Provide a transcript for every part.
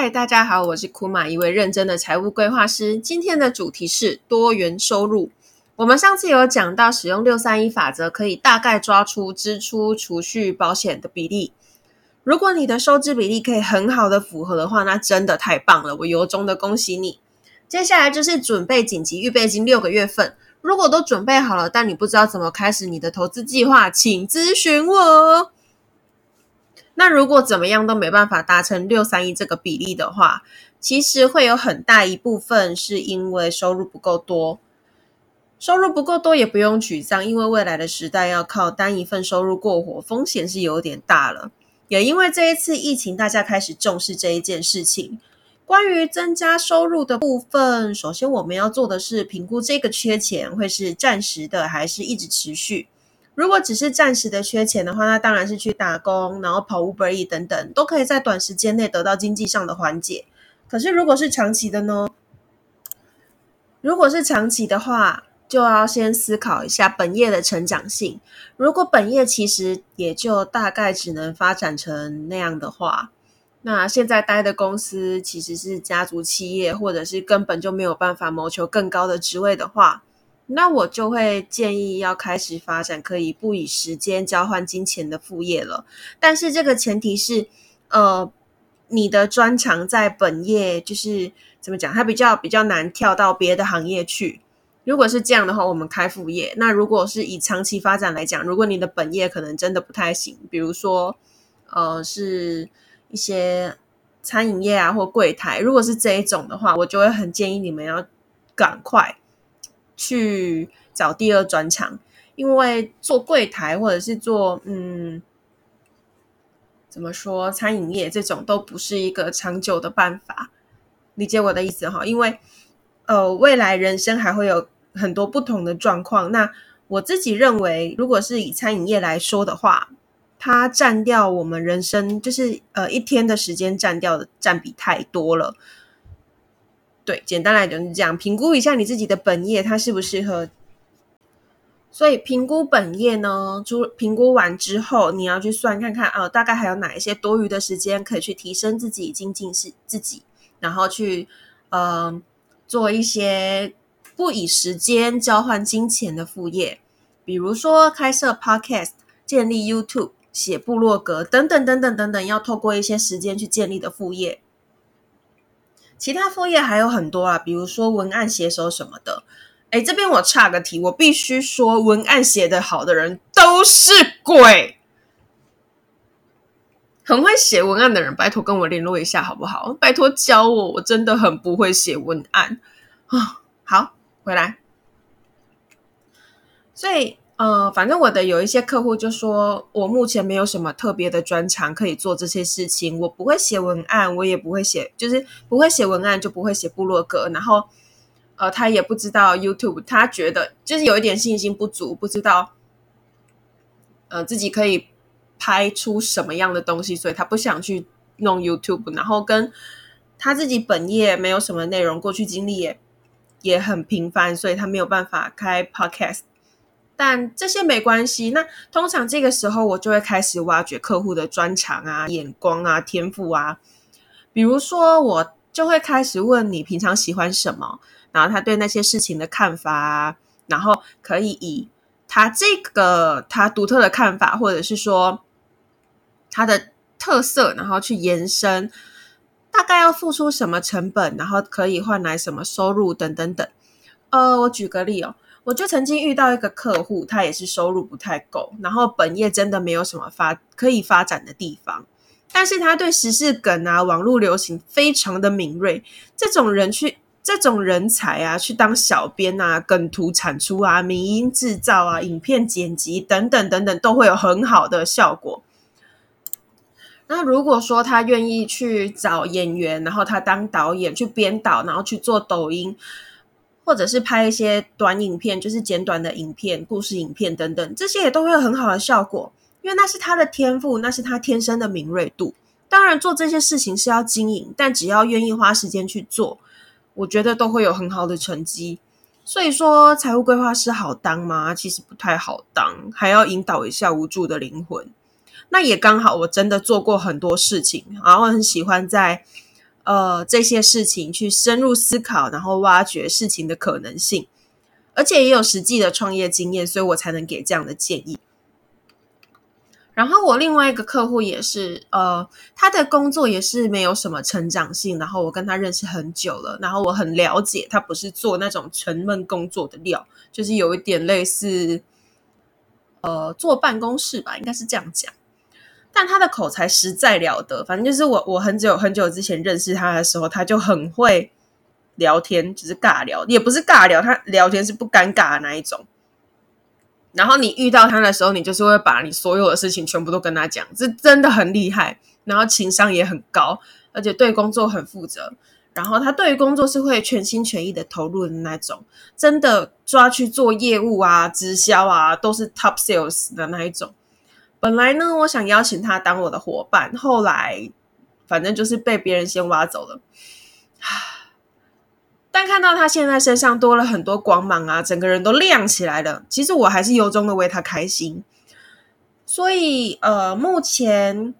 嗨，大家好，我是库玛，一位认真的财务规划师。今天的主题是多元收入。我们上次有讲到，使用六三一法则可以大概抓出支出、储蓄、保险的比例。如果你的收支比例可以很好的符合的话，那真的太棒了，我由衷的恭喜你。接下来就是准备紧急预备金六个月份。如果都准备好了，但你不知道怎么开始你的投资计划，请咨询我。那如果怎么样都没办法达成六三一这个比例的话，其实会有很大一部分是因为收入不够多。收入不够多也不用沮丧，因为未来的时代要靠单一份收入过活，风险是有点大了。也因为这一次疫情，大家开始重视这一件事情。关于增加收入的部分，首先我们要做的是评估这个缺钱会是暂时的，还是一直持续。如果只是暂时的缺钱的话，那当然是去打工，然后跑 Uber 等等，都可以在短时间内得到经济上的缓解。可是如果是长期的呢？如果是长期的话，就要先思考一下本业的成长性。如果本业其实也就大概只能发展成那样的话，那现在待的公司其实是家族企业，或者是根本就没有办法谋求更高的职位的话。那我就会建议要开始发展可以不以时间交换金钱的副业了，但是这个前提是，呃，你的专长在本业，就是怎么讲，它比较比较难跳到别的行业去。如果是这样的话，我们开副业。那如果是以长期发展来讲，如果你的本业可能真的不太行，比如说，呃，是一些餐饮业啊或柜台，如果是这一种的话，我就会很建议你们要赶快。去找第二专场，因为做柜台或者是做嗯，怎么说餐饮业这种都不是一个长久的办法，理解我的意思哈？因为呃，未来人生还会有很多不同的状况。那我自己认为，如果是以餐饮业来说的话，它占掉我们人生就是呃一天的时间占掉的占比太多了。对，简单来讲是这样，评估一下你自己的本业，它适不适合。所以评估本业呢，就评估完之后，你要去算看看啊，大概还有哪一些多余的时间可以去提升自己、精进是自己，然后去呃做一些不以时间交换金钱的副业，比如说开设 Podcast、建立 YouTube、写部落格等等等等等等，要透过一些时间去建立的副业。其他副业还有很多啊，比如说文案写手什么的。哎，这边我岔个题，我必须说，文案写得好的人都是鬼。很会写文案的人，拜托跟我联络一下好不好？拜托教我，我真的很不会写文案啊。好，回来。所以。呃，反正我的有一些客户就说，我目前没有什么特别的专长可以做这些事情。我不会写文案，我也不会写，就是不会写文案就不会写部落格。然后，呃，他也不知道 YouTube，他觉得就是有一点信心不足，不知道，呃，自己可以拍出什么样的东西，所以他不想去弄 YouTube。然后跟他自己本业没有什么内容，过去经历也也很平凡，所以他没有办法开 Podcast。但这些没关系。那通常这个时候，我就会开始挖掘客户的专长啊、眼光啊、天赋啊。比如说，我就会开始问你平常喜欢什么，然后他对那些事情的看法啊，然后可以以他这个他独特的看法，或者是说他的特色，然后去延伸，大概要付出什么成本，然后可以换来什么收入等等等。呃，我举个例哦。我就曾经遇到一个客户，他也是收入不太够，然后本业真的没有什么发可以发展的地方，但是他对时事梗啊、网络流行非常的敏锐。这种人去，这种人才啊，去当小编啊、梗图产出啊、民音制造啊、影片剪辑等等等等，都会有很好的效果。那如果说他愿意去找演员，然后他当导演去编导，然后去做抖音。或者是拍一些短影片，就是简短的影片、故事影片等等，这些也都会有很好的效果，因为那是他的天赋，那是他天生的敏锐度。当然，做这些事情是要经营，但只要愿意花时间去做，我觉得都会有很好的成绩。所以说，财务规划师好当吗？其实不太好当，还要引导一下无助的灵魂。那也刚好，我真的做过很多事情，然后很喜欢在。呃这些事情去深入思考，然后挖掘事情的可能性，而且也有实际的创业经验，所以我才能给这样的建议。然后我另外一个客户也是，呃，他的工作也是没有什么成长性。然后我跟他认识很久了，然后我很了解他不是做那种沉闷工作的料，就是有一点类似，呃，坐办公室吧，应该是这样讲。但他的口才实在了得，反正就是我我很久很久之前认识他的时候，他就很会聊天，就是尬聊，也不是尬聊，他聊天是不尴尬的那一种。然后你遇到他的时候，你就是会把你所有的事情全部都跟他讲，这真的很厉害。然后情商也很高，而且对工作很负责。然后他对于工作是会全心全意的投入的那种，真的抓去做业务啊、直销啊，都是 top sales 的那一种。本来呢，我想邀请他当我的伙伴，后来反正就是被别人先挖走了。但看到他现在身上多了很多光芒啊，整个人都亮起来了。其实我还是由衷的为他开心。所以，呃，目前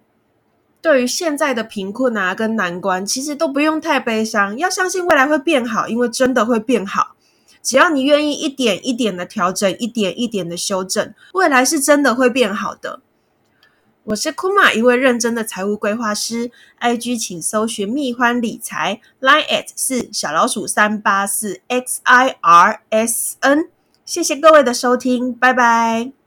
对于现在的贫困啊跟难关，其实都不用太悲伤，要相信未来会变好，因为真的会变好。只要你愿意一点一点的调整，一点一点的修正，未来是真的会变好的。我是库玛，一位认真的财务规划师。IG 请搜寻蜜欢理财，Line at 是小老鼠三八四 X I R S N。谢谢各位的收听，拜拜。